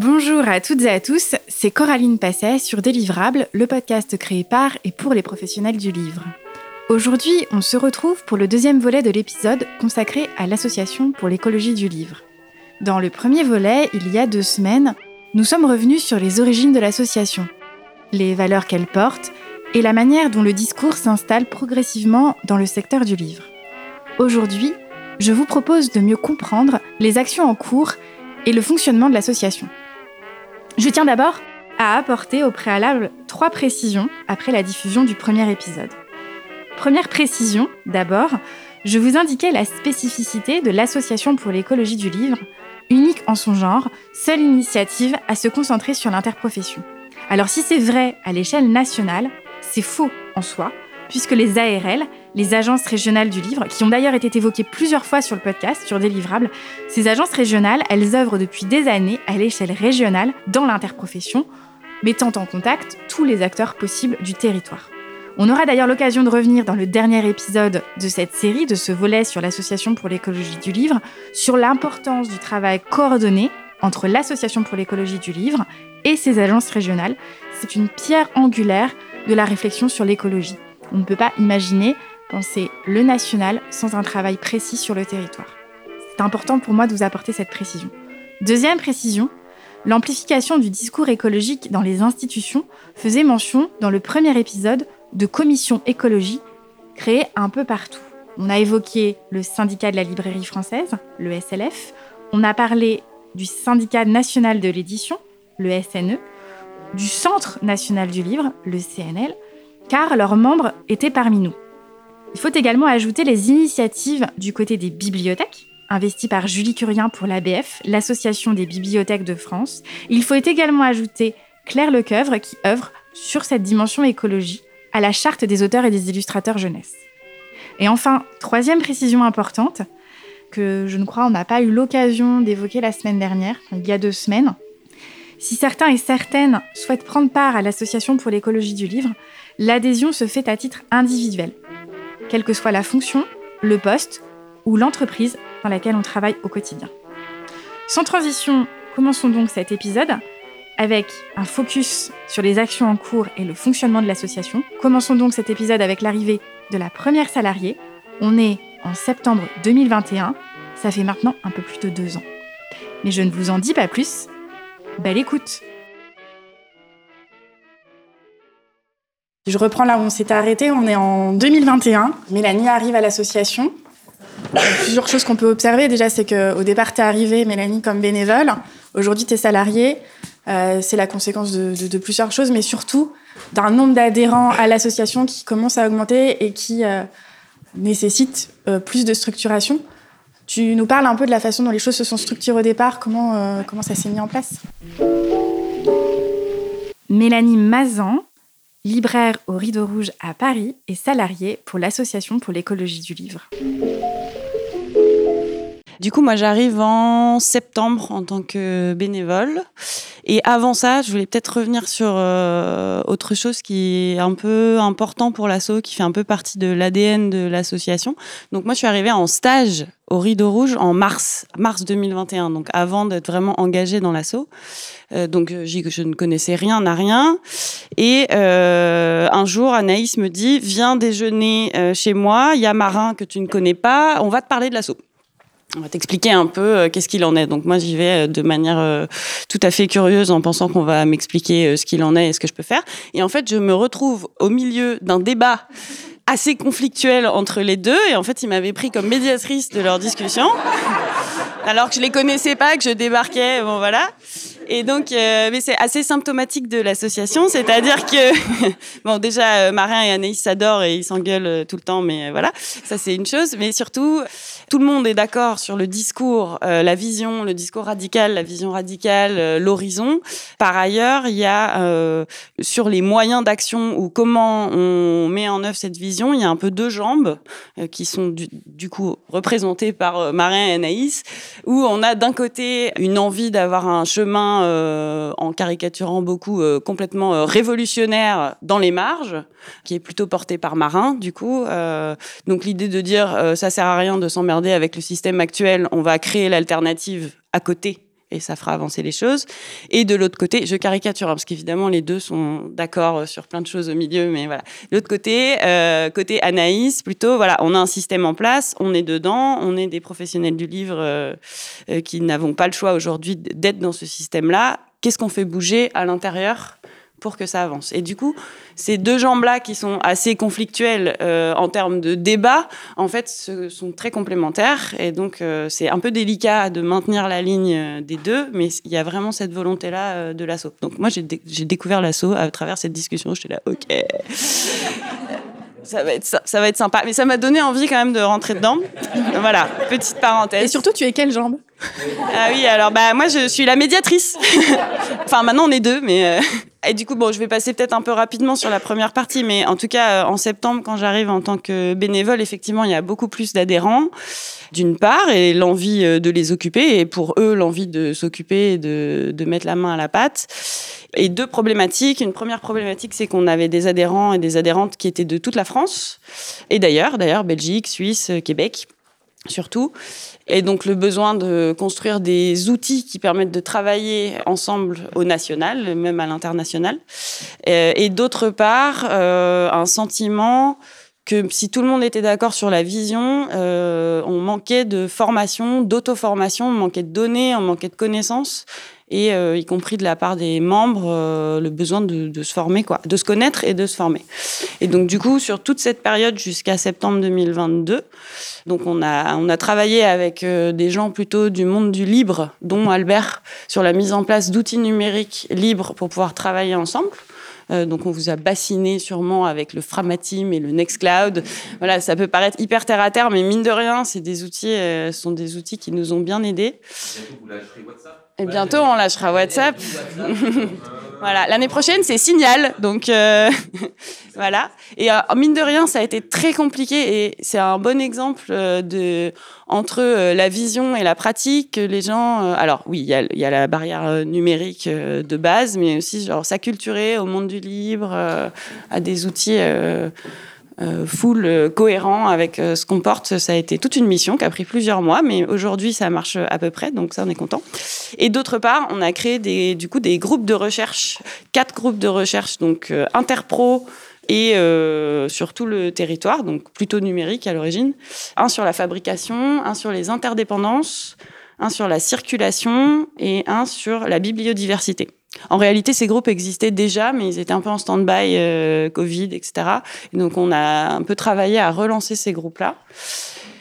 Bonjour à toutes et à tous, c'est Coraline Passet sur Délivrable, le podcast créé par et pour les professionnels du livre. Aujourd'hui, on se retrouve pour le deuxième volet de l'épisode consacré à l'Association pour l'écologie du livre. Dans le premier volet, il y a deux semaines, nous sommes revenus sur les origines de l'association, les valeurs qu'elle porte et la manière dont le discours s'installe progressivement dans le secteur du livre. Aujourd'hui, je vous propose de mieux comprendre les actions en cours et le fonctionnement de l'association. Je tiens d'abord à apporter au préalable trois précisions après la diffusion du premier épisode. Première précision, d'abord, je vous indiquais la spécificité de l'Association pour l'écologie du livre, unique en son genre, seule initiative à se concentrer sur l'interprofession. Alors si c'est vrai à l'échelle nationale, c'est faux en soi, puisque les ARL, les agences régionales du livre, qui ont d'ailleurs été évoquées plusieurs fois sur le podcast, sur des livrables, ces agences régionales, elles œuvrent depuis des années à l'échelle régionale dans l'interprofession, mettant en contact tous les acteurs possibles du territoire. On aura d'ailleurs l'occasion de revenir dans le dernier épisode de cette série, de ce volet sur l'Association pour l'écologie du livre, sur l'importance du travail coordonné entre l'Association pour l'écologie du livre et ses agences régionales. C'est une pierre angulaire de la réflexion sur l'écologie. On ne peut pas imaginer penser le national sans un travail précis sur le territoire. C'est important pour moi de vous apporter cette précision. Deuxième précision, l'amplification du discours écologique dans les institutions faisait mention dans le premier épisode de commissions écologie créées un peu partout. On a évoqué le syndicat de la librairie française, le SLF, on a parlé du syndicat national de l'édition, le SNE, du Centre national du livre, le CNL, car leurs membres étaient parmi nous. Il faut également ajouter les initiatives du côté des bibliothèques, investies par Julie Curien pour l'ABF, l'Association des bibliothèques de France. Il faut également ajouter Claire Lecoeuvre qui œuvre sur cette dimension écologie à la charte des auteurs et des illustrateurs jeunesse. Et enfin, troisième précision importante, que je ne crois on n'a pas eu l'occasion d'évoquer la semaine dernière, il y a deux semaines. Si certains et certaines souhaitent prendre part à l'Association pour l'écologie du livre, l'adhésion se fait à titre individuel, quelle que soit la fonction, le poste ou l'entreprise dans laquelle on travaille au quotidien. Sans transition, commençons donc cet épisode avec un focus sur les actions en cours et le fonctionnement de l'association. Commençons donc cet épisode avec l'arrivée de la première salariée. On est en septembre 2021, ça fait maintenant un peu plus de deux ans. Mais je ne vous en dis pas plus. Belle écoute Je reprends là où on s'était arrêté, on est en 2021. Mélanie arrive à l'association. Plusieurs choses qu'on peut observer. Déjà, c'est qu'au départ, tu es arrivée, Mélanie, comme bénévole. Aujourd'hui, tu es salariée. Euh, c'est la conséquence de, plusieurs choses, mais surtout d'un nombre d'adhérents à l'association qui commence à augmenter et qui euh, nécessite euh, plus de structuration. Tu nous parles un peu de la façon dont les choses se sont structurées au départ, comment, comment ça s'est mis en place? Mélanie Mazan, libraire au Rideau Rouge à Paris et salariée pour l'Association pour l'écologie du livre. Du coup, moi, j'arrive en septembre en tant que bénévole. Et avant ça, je voulais peut-être revenir sur euh, autre chose qui est un peu important pour l'asso, qui fait un peu partie de l'ADN de l'association. Donc moi, je suis arrivée en stage au Rideau Rouge en mars, mars 2021, donc avant d'être vraiment engagée dans l'asso. Euh, donc je ne connaissais rien à rien. Et euh, un jour, Anaïs me dit, viens déjeuner euh, chez moi, il y a Marin que tu ne connais pas, on va te parler de l'asso on va t'expliquer un peu euh, qu'est-ce qu'il en est. Donc moi j'y vais euh, de manière euh, tout à fait curieuse en pensant qu'on va m'expliquer ce qu'il en est et ce que je peux faire. Et en fait je me retrouve au milieu d'un débat assez conflictuel entre les deux. Et en fait ils m'avaient pris comme médiatrice de leur discussion. Alors que je les connaissais pas que je débarquais bon voilà et donc, euh, mais c'est assez symptomatique de l'association, c'est-à-dire que, bon, déjà, euh, Marin et Anaïs s'adorent et ils s'engueulent euh, tout le temps, mais voilà, ça c'est une chose. Mais surtout, tout le monde est d'accord sur le discours, la vision, le discours radical, la vision radicale, l'horizon. Par ailleurs, il y a sur les moyens d'action ou comment on met en œuvre cette vision, il y a un peu deux jambes qui sont du, du, coup représentées par Marin et Anaïs, où on a d'un côté une envie d'avoir un chemin euh, en caricaturant beaucoup, euh, complètement euh, révolutionnaire dans les marges, qui est plutôt porté par Marin, du coup. donc l'idée de dire ça sert à rien de s'emmerder avec le système actuel, on va créer l'alternative à côté et ça fera avancer les choses. Et de l'autre côté, je caricature, hein, parce qu'évidemment, les deux sont d'accord sur plein de choses au milieu, mais voilà. L'autre côté, euh, côté Anaïs, plutôt, voilà, on a un système en place, on est dedans, on est des professionnels du livre euh, euh, qui n'avons pas le choix aujourd'hui d'être dans ce système-là. Qu'est-ce qu'on fait bouger à l'intérieur? Pour que ça avance. Et du coup, ces deux jambes-là qui sont assez conflictuelles euh, en termes de débat, en fait, sont très complémentaires. Et donc, euh, c'est un peu délicat de maintenir la ligne euh, des deux, mais il y a vraiment cette volonté-là de l'assaut. Donc, moi, j'ai découvert l'assaut à travers cette discussion. J'étais là, OK. Ça va, être, ça, ça va être sympa. Mais ça m'a donné envie quand même de rentrer dedans. voilà, petite parenthèse. Et surtout, tu es quelle jambe? Ah oui, alors bah moi je suis la médiatrice. enfin maintenant on est deux, mais et du coup, bon, je vais passer peut-être un peu rapidement sur la première partie, mais en tout cas, euh, en septembre, quand j'arrive en tant que bénévole, effectivement, il y a beaucoup plus d'adhérents, d'une part, et l'envie euh, de les occuper, et pour eux, l'envie de s'occuper et de, de mettre la main à la pâte. Et deux problématiques. Une première problématique, c'est qu'on avait des adhérents et des adhérentes qui étaient de toute la France, et d'ailleurs, d'ailleurs, Belgique, Suisse, Québec surtout. Et donc le besoin de construire des outils qui permettent de travailler ensemble au national, même à l'international. Euh, et, d'autre part, euh, un sentiment que si tout le monde était d'accord sur la vision, euh, on manquait de formation, d'auto-formation, on manquait de données, on manquait de connaissances et euh, y compris de la part des membres, euh, le besoin de, se former, quoi, de se connaître et de se former. Et donc du coup, sur toute cette période jusqu'à septembre 2022, donc on a on a travaillé avec euh, des gens plutôt du monde du libre, dont Albert, sur la mise en place d'outils numériques libres pour pouvoir travailler ensemble. Donc on vous a bassiné sûrement avec le Framatim et le Nextcloud. Voilà, ça peut paraître hyper terre à terre, mais mine de rien, c'est des outils, euh, sont des outils qui nous ont bien aidés. Vous WhatsApp? Et bientôt, on lâchera WhatsApp. voilà. L'année prochaine, c'est Signal. Donc, euh, voilà. Et euh, mine de rien, ça a été très compliqué et c'est un bon exemple euh, de entre la vision et la pratique. Les gens, alors oui, il y a, y a, la barrière numérique de base, mais aussi genre s'acculturer au monde du libre, à des outils full euh, cohérent avec euh, ce qu'on porte. Ça a été toute une mission qui a pris plusieurs mois, mais aujourd'hui ça marche à peu près, donc ça on est content. Et d'autre part, on a créé des, du coup des groupes de recherche, quatre groupes de recherche, donc interpro et euh, sur tout le territoire, donc plutôt numérique à l'origine. Un sur la fabrication, un sur les interdépendances, un sur la circulation et un sur la bibliodiversité. En réalité, ces groupes existaient déjà, mais ils étaient un peu en stand-by, euh, Covid, etc. Et donc, on a un peu travaillé à relancer ces groupes-là.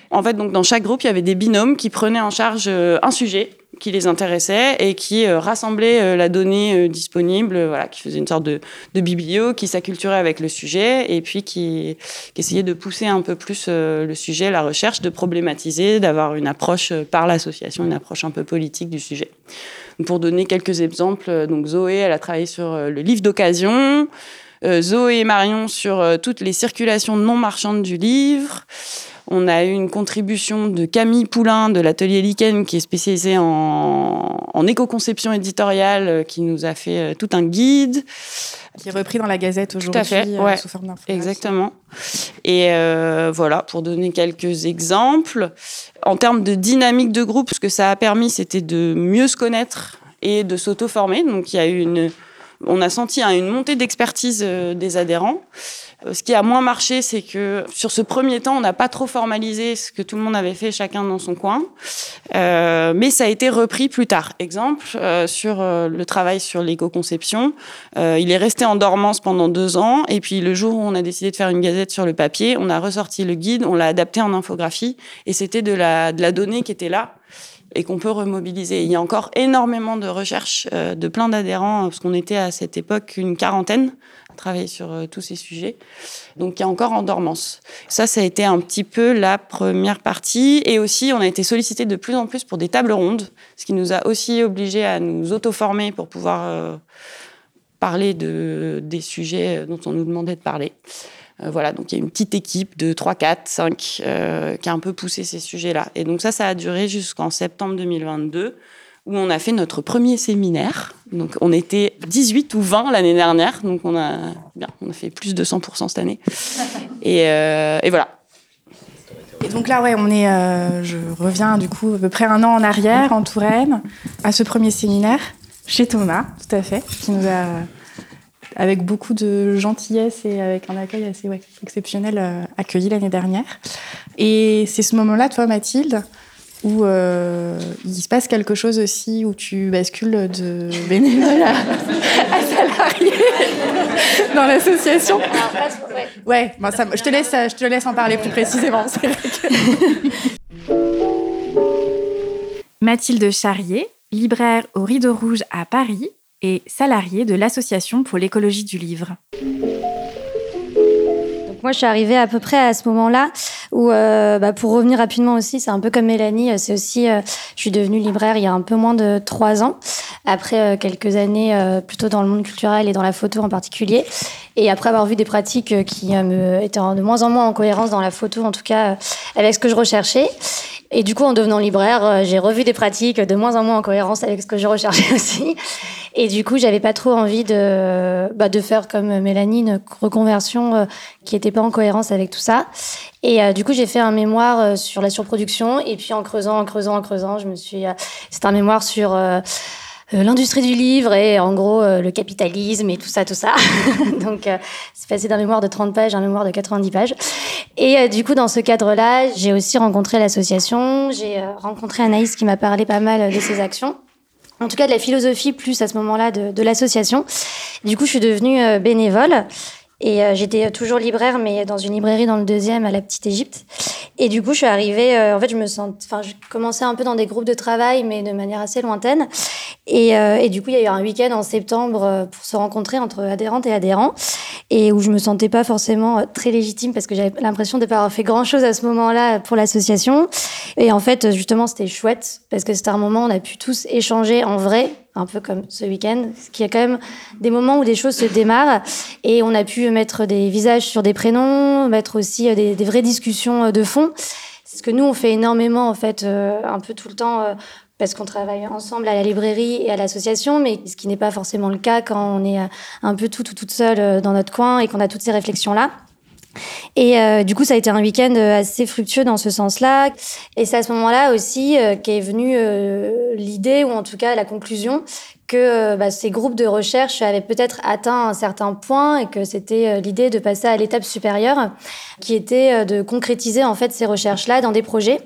En fait, donc dans chaque groupe, il y avait des binômes qui prenaient en charge euh, un sujet qui les intéressait et qui euh, rassemblaient la donnée disponible, voilà, qui faisait une sorte de, de biblio, qui s'acculturait avec le sujet et puis qui, qui essayait de pousser un peu plus le sujet, la recherche, de problématiser, d'avoir une approche par l'association, une approche un peu politique du sujet. Pour donner quelques exemples, euh, donc Zoé, elle a travaillé sur euh, le livre d'occasion. Euh, Zoé et Marion sur toutes les circulations non marchandes du livre. On a eu une contribution de Camille Poulain de l'atelier Lichen qui est spécialisée en, en éco-conception éditoriale qui nous a fait tout un guide. Qui est repris dans la Gazette aujourd'hui euh, sous forme Exactement. Et euh, voilà, pour donner quelques exemples. En termes de dynamique de groupe, ce que ça a permis, c'était de mieux se connaître et de s'auto-former. Donc il y a eu une, on a senti hein, une montée d'expertise euh, des adhérents. Euh, ce qui a moins marché, c'est que sur ce premier temps, on n'a pas trop formalisé ce que tout le monde avait fait chacun dans son coin, euh, mais ça a été repris plus tard. Exemple euh, sur euh, le travail sur l'éco-conception, il est resté en dormance pendant deux ans, et puis le jour où on a décidé de faire une gazette sur le papier, on a ressorti le guide, on l'a adapté en infographie, et c'était de la, de la donnée qui était là et qu'on peut remobiliser. Il y a encore énormément de recherches euh, de plein d'adhérents, parce qu'on était à cette époque une quarantaine travailler sur euh, tous ces sujets. Donc, il y a encore en dormance. Ça, ça a été un petit peu la première partie. Et aussi, on a été sollicité de plus en plus pour des tables rondes, ce qui nous a aussi obligés à nous auto-former pour pouvoir euh, parler de, des sujets dont on nous demandait de parler. Euh, voilà, donc il y a une petite équipe de 3, 4, 5 euh, qui a un peu poussé ces sujets-là. Et donc ça, ça a duré jusqu'en septembre 2022 où on a fait notre premier séminaire. Donc, on était 18 ou 20 l'année dernière. Donc, on a, bien, on a fait plus de 100% cette année. Et, euh, et voilà. Et donc là, ouais, on est, euh, je reviens du coup à peu près un an en arrière en Touraine à ce premier séminaire chez Thomas, tout à fait, qui nous a avec beaucoup de gentillesse et avec un accueil assez ouais, exceptionnel euh, accueilli l'année dernière. Et c'est ce moment-là, toi, Mathilde, où euh, il se passe quelque chose aussi, où tu bascules de bénévole à, à salarié dans l'association? Ouais, bon, ça, je, te laisse, je te laisse en parler plus précisément. Mathilde Charrier, libraire au Rideau Rouge à Paris et salariée de l'Association pour l'écologie du livre. Moi, je suis arrivée à peu près à ce moment-là où, euh, bah, pour revenir rapidement aussi, c'est un peu comme Mélanie, euh, c'est aussi, euh, je suis devenue libraire il y a un peu moins de trois ans, après quelques années plutôt dans le monde culturel et dans la photo en particulier, et après avoir vu des pratiques qui étaient de moins en moins en cohérence dans la photo, en tout cas avec ce que je recherchais. Et du coup, en devenant libraire, euh, j'ai revu des pratiques de moins en moins en cohérence avec ce que je recherchais aussi. Et du coup, j'avais pas trop envie de, bah, de faire comme Mélanie une reconversion euh, qui était pas en cohérence avec tout ça. Et euh, du coup, j'ai fait un mémoire sur la surproduction. Et puis, en creusant, en creusant, en creusant, je me suis. c'est un mémoire sur euh, l'industrie du livre et en gros euh, le capitalisme et tout ça, tout ça. Donc euh, c'est passé d'un mémoire de 30 pages à un mémoire de 90 pages. Et du coup, dans ce cadre-là, j'ai aussi rencontré l'association, j'ai rencontré Anaïs qui m'a parlé pas mal de ses actions en tout cas de la philosophie plus à ce moment-là de, de l'association. Du coup, je suis devenue bénévole et euh, j'étais toujours libraire, mais dans une librairie dans le deuxième, à la Petite Égypte. Et du coup, je suis arrivée. Euh, en fait, je me sens. Enfin, je commençais un peu dans des groupes de travail, mais de manière assez lointaine. Et, euh, et du coup, il y a eu un week-end en septembre pour se rencontrer entre adhérentes et adhérents, et où je me sentais pas forcément très légitime parce que j'avais l'impression de pas avoir fait grand-chose à ce moment-là pour l'association. Et en fait, justement, c'était chouette parce que c'était un moment où on a pu tous échanger en vrai un peu comme ce week-end, qu'il y a quand même des moments où des choses se démarrent et on a pu mettre des visages sur des prénoms, mettre aussi euh, des, des vraies discussions euh, de fond. C'est ce que nous on fait énormément en fait, euh, un peu tout le temps. parce qu'on travaille ensemble à la librairie et à l'association, mais ce qui n'est pas forcément le cas quand on est un peu tout ou toute seule dans notre coin et qu'on a toutes ces réflexions-là. Et euh, du coup, ça a été un week-end euh, assez fructueux dans ce sens-là. Et c'est à ce moment-là aussi euh, qu'est venue euh, l'idée, ou en tout cas la conclusion, que bah, ces groupes de recherche avaient peut-être atteint un certain point et que c'était l'idée de passer à l'étape supérieure, qui était de concrétiser en fait ces recherches-là dans des projets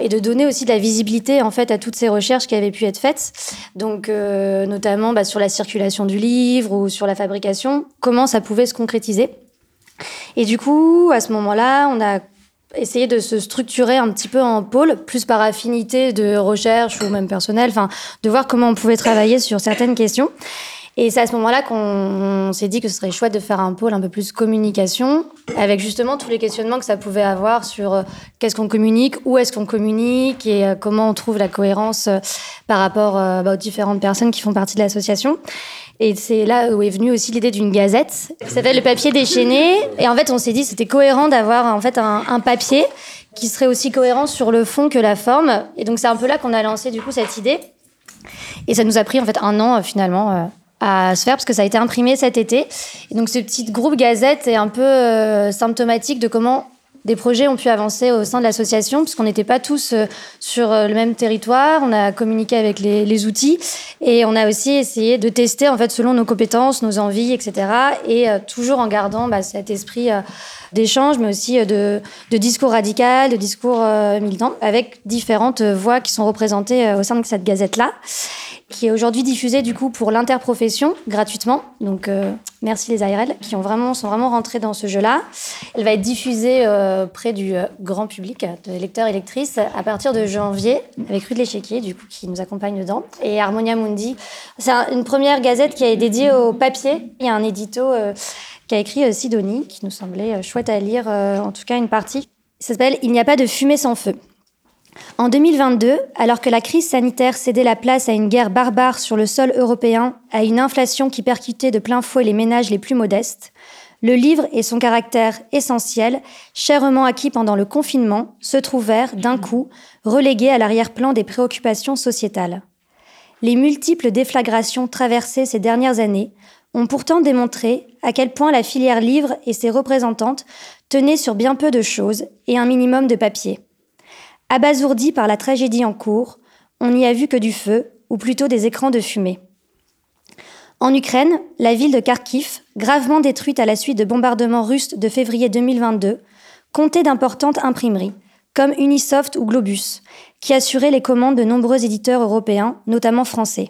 et de donner aussi de la visibilité en fait à toutes ces recherches qui avaient pu être faites. Donc notamment bah, sur la circulation du livre ou sur la fabrication, comment ça pouvait se concrétiser. Et du coup, à ce moment-là, on a essayé de se structurer un petit peu en pôle, plus par affinité de recherche ou même personnel, enfin, de voir comment on pouvait travailler sur certaines questions. Et c'est à ce moment-là qu'on s'est dit que ce serait chouette de faire un pôle un peu plus communication, avec justement tous les questionnements que ça pouvait avoir sur euh, qu'est-ce qu'on communique, où est-ce qu'on communique et euh, comment on trouve la cohérence euh, par rapport bah, aux différentes personnes qui font partie de l'association. Et c'est là où est venue aussi l'idée d'une gazette qui s'appelle le papier déchaîné. Et en fait, on s'est dit c'était cohérent d'avoir en fait un, papier qui serait aussi cohérent sur le fond que la forme. Et donc c'est un peu là qu'on a lancé du coup cette idée. Et ça nous a pris en fait un an finalement euh, à se faire parce que ça a été imprimé cet été. Et donc ce petit groupe gazette est un peu euh, symptomatique de comment des projets ont pu avancer au sein de l'association, puisqu'on n'était pas tous euh, sur euh, le même territoire. On a communiqué avec les, outils et on a aussi essayé de tester en fait selon nos compétences, nos envies, etc. Et euh, toujours en gardant bah, cet esprit d'échange, mais aussi de, de, discours radical, de discours militant, avec différentes voix qui sont représentées au sein de cette gazette-là qui est aujourd'hui diffusée du coup pour l'interprofession gratuitement. Donc euh, merci les ARL qui ont vraiment sont vraiment rentrés dans ce jeu-là. Elle va être diffusée euh, près du euh, grand public, de lecteurs et lectrices, à partir de janvier avec Rue de l'Échiquier du coup qui nous accompagne dedans et Harmonia Mundi. C'est un, une première gazette qui est dédiée au papier. Il y a un édito euh, qui a écrit Sidonie qui nous semblait chouette à lire, en tout cas une partie. Ça s'appelle Il n'y a pas de fumée sans feu. En 2022, alors que la crise sanitaire cédait la place à une guerre barbare sur le sol européen, à une inflation qui percutait de plein fouet les ménages les plus modestes, le livre et son caractère essentiel, chèrement acquis pendant le confinement, se trouvèrent, d'un coup, relégués à l'arrière-plan des préoccupations sociétales. Les multiples déflagrations traversées ces dernières années ont pourtant démontré à quel point la filière livre et ses représentantes tenaient sur bien peu de choses et un minimum de papier. Abasourdi par la tragédie en cours, on n'y a vu que du feu, ou plutôt des écrans de fumée. En Ukraine, la ville de Kharkiv, gravement détruite à la suite de bombardements russes de février 2022, comptait d'importantes imprimeries, comme Unisoft ou Globus, qui assuraient les commandes de nombreux éditeurs européens, notamment français.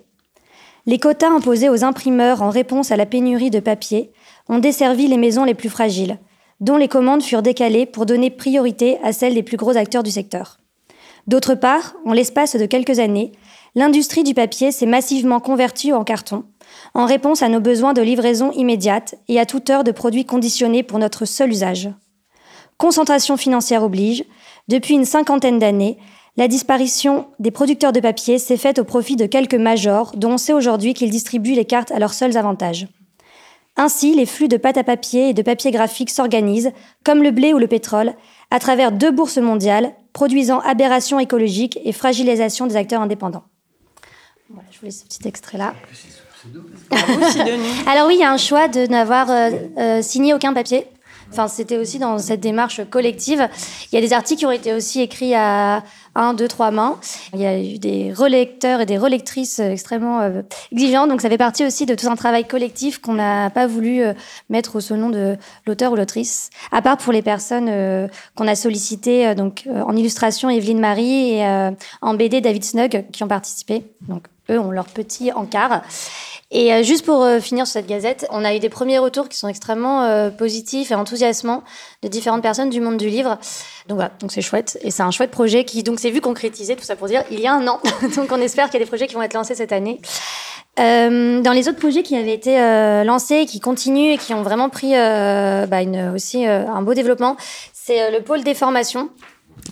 Les quotas imposés aux imprimeurs en réponse à la pénurie de papier ont desservi les maisons les plus fragiles, dont les commandes furent décalées pour donner priorité à celles des plus gros acteurs du secteur. D'autre part, en l'espace de quelques années, l'industrie du papier s'est massivement convertie en carton, en réponse à nos besoins de livraison immédiate et à toute heure de produits conditionnés pour notre seul usage. Concentration financière oblige, depuis une cinquantaine d'années, la disparition des producteurs de papier s'est faite au profit de quelques majors dont on sait aujourd'hui qu'ils distribuent les cartes à leurs seuls avantages. Ainsi, les flux de pâte à papier et de papier graphique s'organisent, comme le blé ou le pétrole, à travers deux bourses mondiales, produisant aberrations écologiques et fragilisation des acteurs indépendants. Voilà, je vous laisse ce petit extrait-là. Alors oui, il y a un choix de n'avoir euh, euh, signé aucun papier. Enfin, c'était aussi dans cette démarche collective. Il y a des articles qui ont été aussi écrits à un, deux, trois mains. Il y a eu des relecteurs et des relectrices extrêmement euh, exigeants. Donc, ça fait partie aussi de tout un travail collectif qu'on n'a pas voulu euh, mettre au nom de l'auteur ou l'autrice. À part pour les personnes euh, qu'on a sollicitées, donc en illustration, Evelyne Marie et en BD, David Snug, qui ont participé. Donc, eux ont leur petit encart. Et euh, juste pour euh, finir sur cette gazette, on a eu des premiers retours qui sont extrêmement euh, positifs et enthousiasmants de différentes personnes du monde du livre. Donc voilà, donc c'est chouette et c'est un chouette projet qui donc s'est vu concrétiser tout ça pour dire il y a un an. donc on espère qu'il y a des projets qui vont être lancés cette année. Euh, dans les autres projets qui avaient été euh, lancés, qui continuent et qui ont vraiment pris bah, une, aussi un beau développement, c'est le pôle des formations.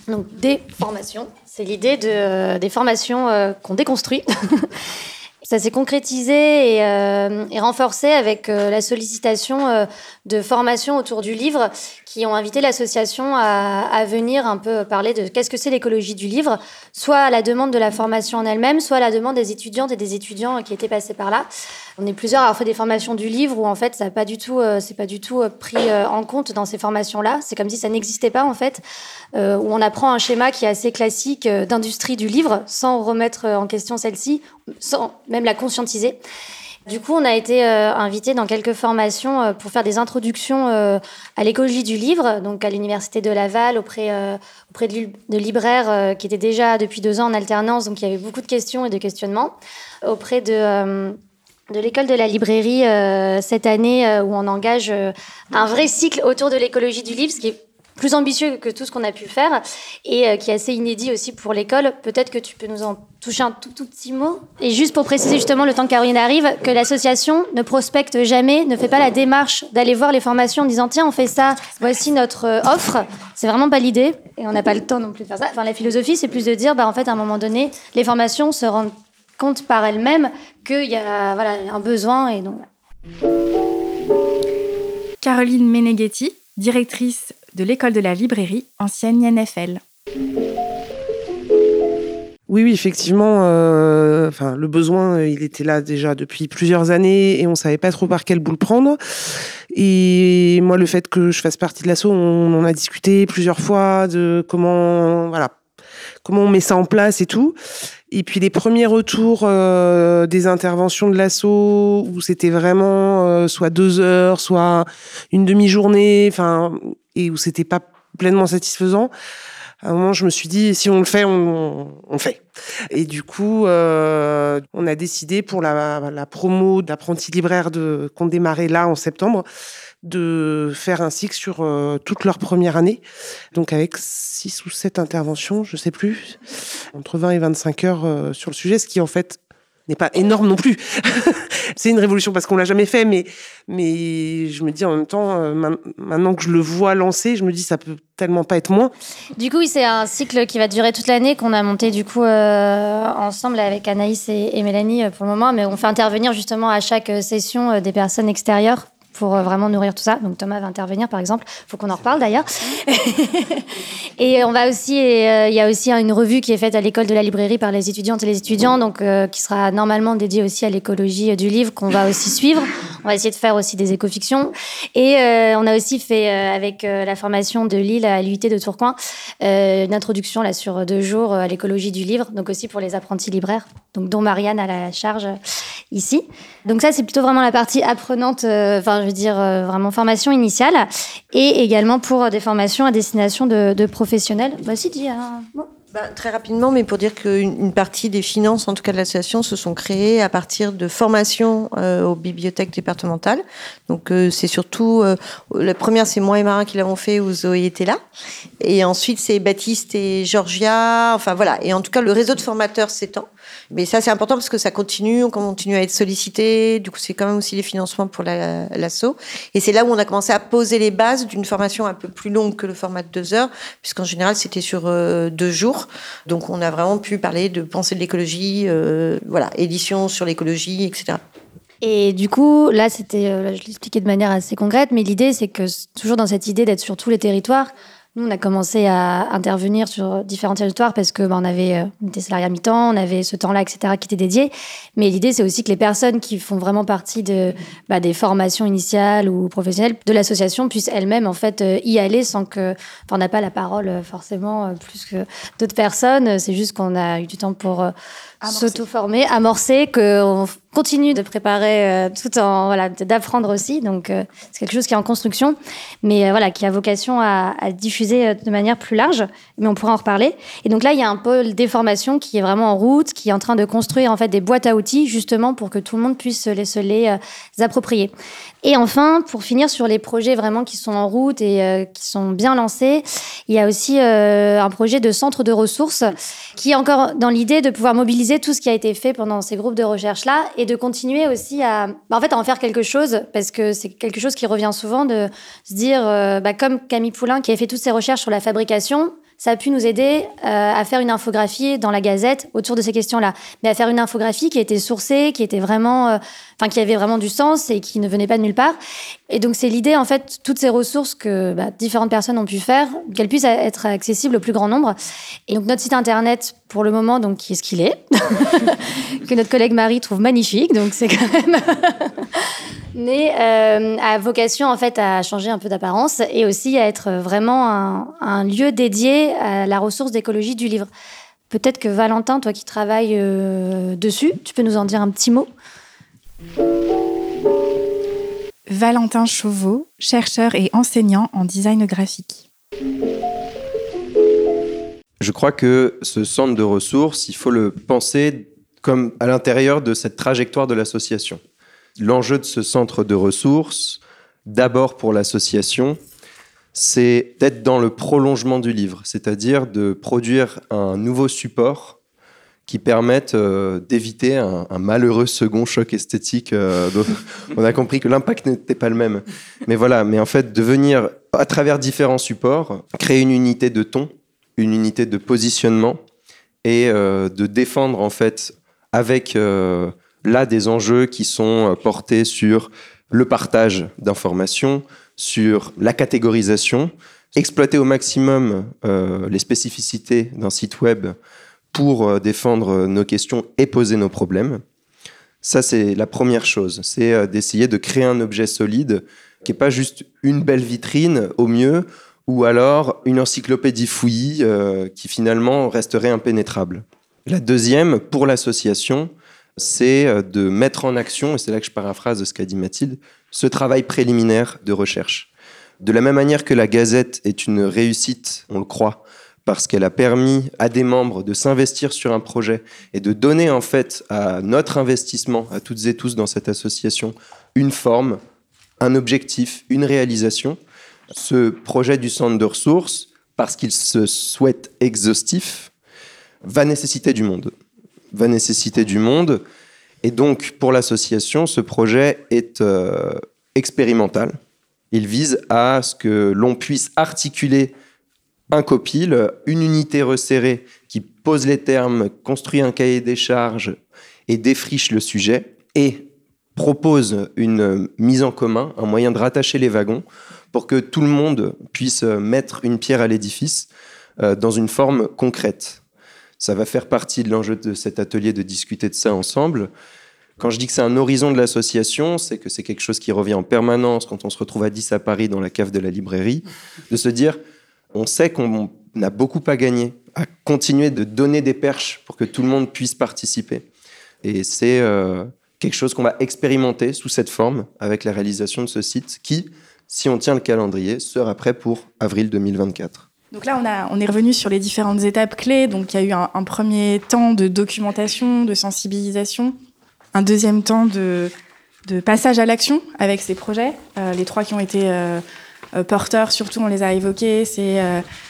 Donc des formations, c'est l'idée de des formations qu'on déconstruit. ça s'est concrétisé et, euh, et, renforcé avec euh, la sollicitation euh, de formations autour du livre qui ont invité l'association à, à, venir un peu parler de qu'est-ce que c'est l'écologie du livre, soit à la demande de la formation en elle-même, soit à la demande des étudiantes et des étudiants qui étaient passés par là. On est plusieurs à avoir fait des formations du livre où en fait ça pas du tout, c'est pas du tout pris en compte dans ces formations-là. C'est comme si ça n'existait pas en fait, où on apprend un schéma qui est assez classique d'industrie du livre sans remettre en question celle-ci, sans même la conscientiser. Du coup, on a été euh, invité dans quelques formations euh, pour faire des introductions euh, à l'écologie du livre, donc à l'université de Laval, auprès, auprès de, de libraires qui étaient déjà depuis deux ans en alternance, donc il y avait beaucoup de questions et de questionnements, auprès de de l'école de la librairie cette année où on engage un vrai cycle autour de l'écologie du livre, ce qui est plus ambitieux que tout ce qu'on a pu faire et euh, qui est assez inédit aussi pour l'école. Peut-être que tu peux nous en toucher un tout, tout petit mot? Et juste pour préciser justement le temps que Caroline arrive, que l'association ne prospecte jamais, ne fait pas la démarche d'aller voir les formations en disant tiens on fait ça, voici notre euh, offre. C'est vraiment pas l'idée et on n'a pas le temps non plus de faire ça. Enfin la philosophie c'est plus de dire bah en fait à un moment donné les formations se rendent compte par elles-mêmes qu'il y a voilà un besoin et donc. Caroline Meneghetti, directrice de l'école de la librairie, ancienne INFL. Oui, oui, effectivement, euh, enfin, le besoin, il était là déjà depuis plusieurs années et on savait pas trop par quel bout le prendre. Et moi, le fait que je fasse partie de l'asso, on en a discuté plusieurs fois de comment, voilà, comment on met ça en place et tout. Et puis les premiers retours euh, des interventions de l'assaut où c'était vraiment euh, soit deux heures, soit une demi-journée, enfin, et où c'était pas pleinement satisfaisant. À un moment, je me suis dit, si on le fait, on, on fait. Et du coup, euh, on a décidé pour la, la promo d'apprenti libraire de qu'on démarrait là en septembre de faire un cycle sur euh, toute leur première année, donc avec six ou sept interventions, je sais plus, entre 20 et 25 heures euh, sur le sujet, ce qui en fait n'est pas énorme non plus. c'est une révolution parce qu'on l'a jamais fait, mais mais je me dis en même temps, euh, maintenant que je le vois lancer, je me dis ça peut tellement pas être moins. Du coup, c'est un cycle qui va durer toute l'année qu'on a monté du coup ensemble avec Anaïs et, Mélanie pour le moment, mais on fait intervenir justement à chaque session des personnes extérieures pour euh, vraiment nourrir tout ça. Donc Thomas va intervenir par exemple. Il faut qu'on en reparle d'ailleurs. et on va aussi, euh, il y a aussi une revue qui est faite à l'école de la librairie par les étudiantes et les étudiants, donc euh, qui sera normalement dédiée aussi à l'écologie du livre qu'on va aussi suivre. on va essayer de faire aussi des écofictions. Et on a aussi fait avec la formation de Lille à l'UIT de Tourcoing une introduction là sur deux jours à l'écologie du livre, donc aussi pour les apprentis libraires, donc dont Marianne a la charge ici. Donc ça c'est plutôt vraiment la partie apprenante, enfin je veux dire vraiment formation initiale, et également pour des formations à destination de, professionnels. Bah dis mot. Bah, très rapidement, mais pour dire qu'une partie des finances, en tout cas de l'association, se sont créées à partir de formations euh, aux bibliothèques départementales. Donc euh, c'est surtout euh, la première, c'est moi et Marin qui l'avons fait où Zoé était là, et ensuite c'est Baptiste et Georgia. Enfin voilà. Et en tout cas, le réseau de formateurs s'étend. Mais ça, c'est important parce que ça continue, on continue à être sollicité. Du coup, c'est quand même aussi les financements pour l'assaut. et c'est là où on a commencé à poser les bases d'une formation un peu plus longue que le format de deux heures, puisqu'en général, c'était sur euh, deux jours. Donc, on a vraiment pu parler de pensée de l'écologie, euh, voilà, édition sur l'écologie, etc. Et du coup, là, c'était, euh, je l'expliquais de manière assez concrète, mais l'idée, c'est que toujours dans cette idée d'être sur tous les territoires, nous, on a commencé à intervenir sur différents territoires parce que bah, on avait euh, des salariés à mi-temps, on avait ce temps-là, etc., qui était dédié. Mais l'idée, c'est aussi que les personnes qui font vraiment partie de bah, des formations initiales ou professionnelles de l'association puissent elles-mêmes en fait euh, y aller sans que, enfin, on n'a pas la parole euh, forcément plus que d'autres personnes. C'est juste qu'on a eu du temps pour s'auto-former, amorcer, qu'on continue de préparer euh, tout en voilà d'apprendre aussi. Donc euh, c'est quelque chose qui est en construction, mais euh, voilà qui a vocation à, diffuser de manière plus large. Mais on pourra en reparler. Et donc là il y a un pôle des formations qui est vraiment en route, qui est en train de construire en fait des boîtes à outils justement pour que tout le monde puisse les, se les approprier. Et enfin, pour finir sur les projets vraiment qui sont en route et qui sont bien lancés, il y a aussi un projet de centre de ressources qui est encore dans l'idée de pouvoir mobiliser tout ce qui a été fait pendant ces groupes de recherche-là et de continuer aussi à, bah, à en faire quelque chose parce que c'est quelque chose qui revient souvent de se dire, euh, bah, comme Camille Poulain qui a fait toutes ses recherches sur la fabrication, ça a pu nous aider euh, à faire une infographie dans la Gazette autour de ces questions-là, mais à faire une infographie qui était sourcée, qui était vraiment, euh, enfin qui avait vraiment du sens et qui ne venait pas de nulle part. Et donc c'est l'idée en fait, toutes ces ressources que bah, différentes personnes ont pu faire, qu'elles puissent être accessibles au plus grand nombre. Et donc notre site internet pour le moment, donc qui est ce qu'il est, que notre collègue Marie trouve magnifique, donc c'est quand même mais euh, a vocation en fait à changer un peu d'apparence et aussi à être vraiment un, lieu dédié à la ressource d'écologie du livre. Peut-être que Valentin, toi qui travailles euh, dessus, tu peux nous en dire un petit mot? Valentin Chauveau, chercheur et enseignant en design graphique. Je crois que ce centre de ressources, il faut le penser comme à l'intérieur de cette trajectoire de l'association l'enjeu de ce centre de ressources, d'abord pour l'association, c'est d'être dans le prolongement du livre, c'est-à-dire de produire un nouveau support qui permette euh, d'éviter un, malheureux second choc esthétique. Euh, on a compris que l'impact n'était pas le même. Mais voilà, mais en fait, de venir, à travers différents supports, créer une unité de ton, une unité de positionnement, et euh, de défendre, en fait, avec là des enjeux qui sont euh, portés sur le partage d'informations, sur la catégorisation, exploiter au maximum euh, les spécificités d'un site web pour euh, défendre nos questions et poser nos problèmes. Ça, c'est la première chose, c'est d'essayer de créer un objet solide qui n'est pas juste une belle vitrine au mieux, ou alors une encyclopédie fouillie qui finalement resterait impénétrable. La deuxième, pour l'association, c'est euh, de mettre en action, et c'est là que je paraphrase ce qu'a dit Mathilde, ce travail préliminaire de recherche. De la même manière que la Gazette est une réussite, on le croit, parce qu'elle a permis à des membres de s'investir sur un projet et de donner en fait à notre investissement, à toutes et tous dans cette association, une forme, un objectif, une réalisation. Ce projet du centre de ressources, parce qu'il se souhaite exhaustif, va nécessiter du monde va nécessiter du monde. Et donc, pour l'association, ce projet est euh, expérimental. Il vise à ce que l'on puisse articuler un copil, une unité resserrée qui pose les termes, construit un cahier des charges et défriche le sujet, et propose une mise en commun, un moyen de rattacher les wagons pour que tout le monde puisse mettre une pierre à l'édifice euh, dans une forme concrète. Ça va faire partie de l'enjeu de cet atelier de discuter de ça ensemble. Quand je dis que c'est un horizon de l'association, c'est que c'est quelque chose qui revient en permanence quand on se retrouve à 10 à Paris dans la cave de la librairie, de se dire, on sait qu'on a beaucoup à gagner à continuer de donner des perches pour que tout le monde puisse participer. Et c'est euh, quelque chose qu'on va expérimenter sous cette forme avec la réalisation de ce site qui, si on tient le calendrier, sera prêt pour avril 2024. Donc là, on, a, on est revenu sur les différentes étapes clés. Donc il y a eu un, premier temps de documentation, de sensibilisation, un deuxième temps de, de passage à l'action avec ces projets. Euh, les trois qui ont été euh, euh, porteurs, surtout, on les a évoqués, c'est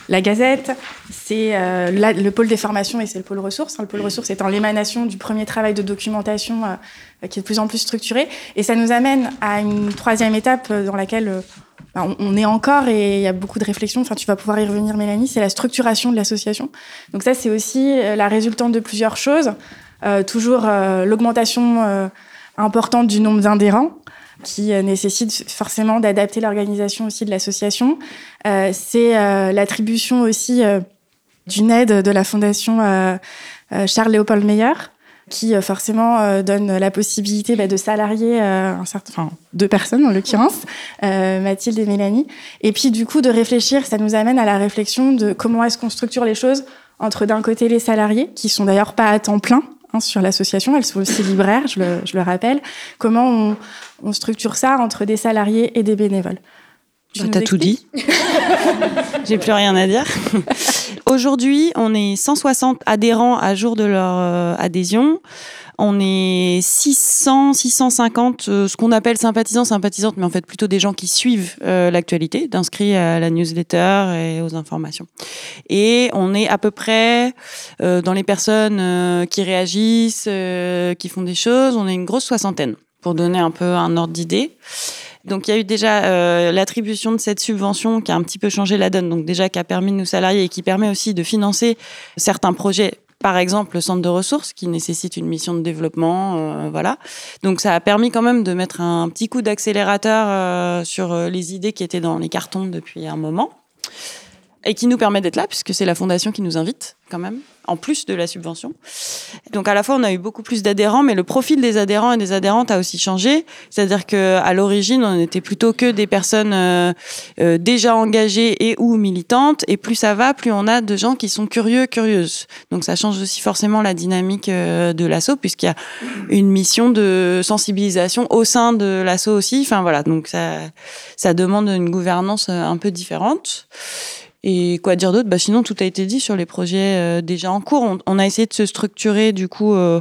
la Gazette, c'est le pôle des formations et c'est le pôle ressources. Le pôle ressources étant l'émanation du premier travail de documentation qui est de plus en plus structuré. Et ça nous amène à une troisième étape dans laquelle on, est encore et il y a beaucoup de réflexions. Enfin, tu vas pouvoir y revenir, Mélanie. C'est la structuration de l'association. Donc ça, c'est aussi euh, la résultante de plusieurs choses. Euh, toujours euh, l'augmentation euh, importante du nombre d'adhérents qui euh, nécessite forcément d'adapter l'organisation aussi de l'association. Euh, c'est l'attribution aussi d'une aide de la fondation euh, euh, Charles Léopold Meyer qui euh, forcément euh, donne la possibilité bah, de salarier euh, un certain, enfin, deux personnes en l'occurrence, Mathilde et Mélanie. Et puis du coup de réfléchir, ça nous amène à la réflexion de comment est-ce qu'on structure les choses entre d'un côté les salariés, qui sont d'ailleurs pas à temps plein hein, sur l'association, elles sont aussi libraires, je le, je le rappelle. Comment on, on structure ça entre des salariés et des bénévoles Tu Bah, T'as tout dit. J'ai plus rien à dire. Aujourd'hui, on est 160 adhérents à jour de leur euh, adhésion. On est 600, 650, euh, ce qu'on appelle sympathisants, sympathisantes, mais en fait plutôt des gens qui suivent euh, l'actualité, d'inscrits à la newsletter et aux informations. Et on est à peu près euh, dans les personnes euh, qui réagissent, qui font des choses, on est une grosse soixantaine, pour donner un peu un ordre d'idée. Donc il y a eu déjà euh, l'attribution de cette subvention qui a un petit peu changé la donne, donc déjà qui a permis de nous salarier et qui permet aussi de financer certains projets. Par exemple, le centre de ressources qui nécessite une mission de développement, euh, voilà. Donc ça a permis quand même de mettre un petit coup d'accélérateur euh, sur les idées qui étaient dans les cartons depuis un moment et qui nous permet d'être là puisque c'est la fondation qui nous invite quand même en plus de la subvention. Donc à la fois on a eu beaucoup plus d'adhérents mais le profil des adhérents et des adhérentes a aussi changé, c'est-à-dire que à l'origine on était plutôt que des personnes euh, euh, déjà engagées et ou militantes et plus ça va plus on a de gens qui sont curieux curieuses. Donc ça change aussi forcément la dynamique euh, de l'asso puisqu'il y a une mission de sensibilisation au sein de l'asso aussi. Enfin voilà, donc ça ça demande une gouvernance un peu différente. Et quoi dire d'autre? Bah Sinon, tout a été dit sur les projets euh, déjà en cours. On, on a essayé de se structurer du coup euh,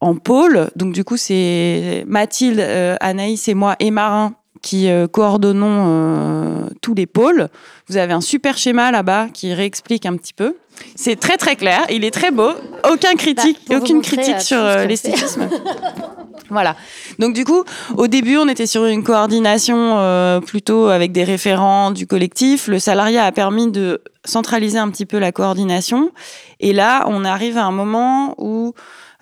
en pôle. Donc du coup, c'est Mathilde, euh, Anaïs et moi et Marin qui euh, coordonnons euh, tous les pôles. Vous avez un super schéma là-bas qui réexplique un petit peu. C'est très très clair, il est très beau. Aucun critique, pour vous aucune critique euh, sur euh, l'esthétisme. Voilà. Donc du coup, au début, on était sur une coordination plutôt avec des référents du collectif. Le salariat a permis de centraliser un petit peu la coordination. Et là, on arrive à un moment où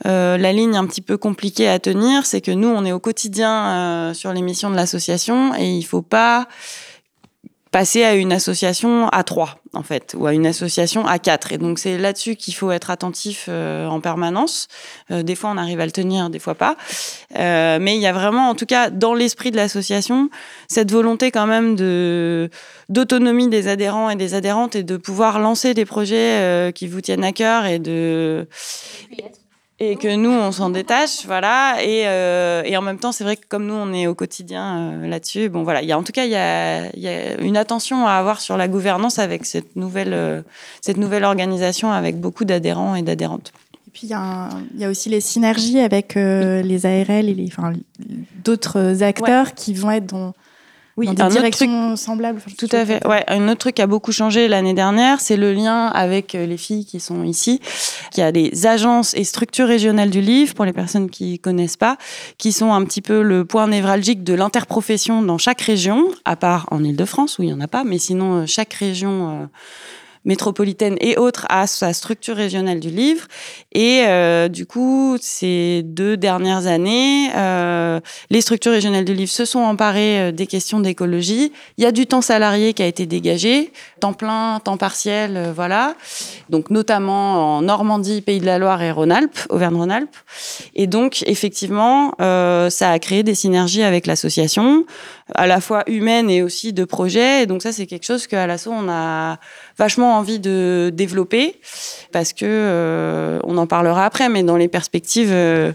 euh, la ligne un petit peu compliquée à tenir, c'est que nous, on est au quotidien euh, sur les missions de l'association et il faut pas passer à une association à trois en fait ou à une association à quatre. Et donc c'est là-dessus qu'il faut être attentif euh, en permanence. Euh, des fois on arrive à le tenir des fois pas. Euh, mais il y a vraiment en tout cas dans l'esprit de l'association cette volonté quand même de d'autonomie des adhérents et des adhérentes et de pouvoir lancer des projets qui vous tiennent à cœur et de que nous on s'en détache voilà. Et, euh, et en même temps c'est vrai que comme nous on est au quotidien euh, là-dessus bon voilà. Il y a en tout cas il y a, il y a une attention à avoir sur la gouvernance avec cette nouvelle euh, cette nouvelle organisation avec beaucoup d'adhérents et d'adhérentes. Et puis il y, a y aussi les synergies avec les ARL et les, enfin, d'autres acteurs qui vont être dans, oui dans des un autre truc directions semblables. Enfin, Tout à fait. Ouais, un autre truc qui a beaucoup changé l'année dernière, c'est le lien avec euh, les filles qui sont ici. Il y a des agences et structures régionales du livre, pour les personnes qui connaissent pas, qui sont un petit peu le point névralgique de l'interprofession dans chaque région, à part en Ile-de-France où il y en a pas, mais sinon euh, chaque région euh, métropolitaine et autres à sa structure régionale du livre. Et euh, du coup, ces deux dernières années, euh, les structures régionales du livre se sont emparées euh, des questions d'écologie. Il y a du temps salarié qui a été dégagé, temps plein, temps partiel, euh, voilà. Donc notamment en Normandie, Pays de la Loire et Rhône-Alpes, Auvergne-Rhône-Alpes. Et donc effectivement, euh, ça a créé des synergies avec l'association, à la fois humaine et aussi de projet. Et donc ça, c'est quelque chose qu'à l'assaut, on a vachement envie de développer parce que euh, on en parlera après, mais dans les perspectives. Euh,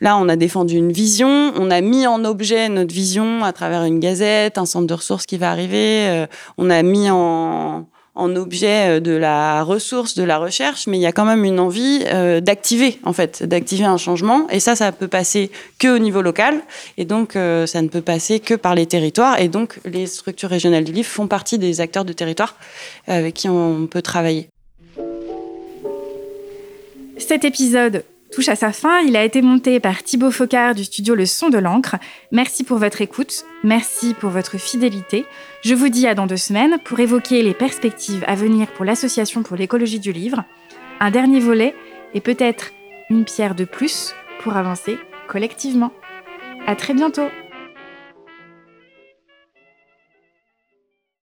Là, on a défendu une vision, on a mis en objet notre vision à travers une gazette, un centre de ressources qui va arriver, euh, on a mis en, en objet euh, de la ressource, de la recherche, mais il y a quand même une envie euh, d'activer, en fait, d'activer un changement. Et ça, ça peut passer que au niveau local, et donc euh, ça ne peut passer que par les territoires. Et donc, les structures régionales du livre font partie des acteurs de territoire avec qui on peut travailler. Cet épisode touche à sa fin. Il a été monté par Thibaut Focard du studio Le Son de l'encre. Merci pour votre écoute, merci pour votre fidélité. Je vous dis à dans deux semaines pour évoquer les perspectives à venir pour l'Association pour l'écologie du livre. Un dernier volet et peut-être une pierre de plus pour avancer collectivement. À très bientôt!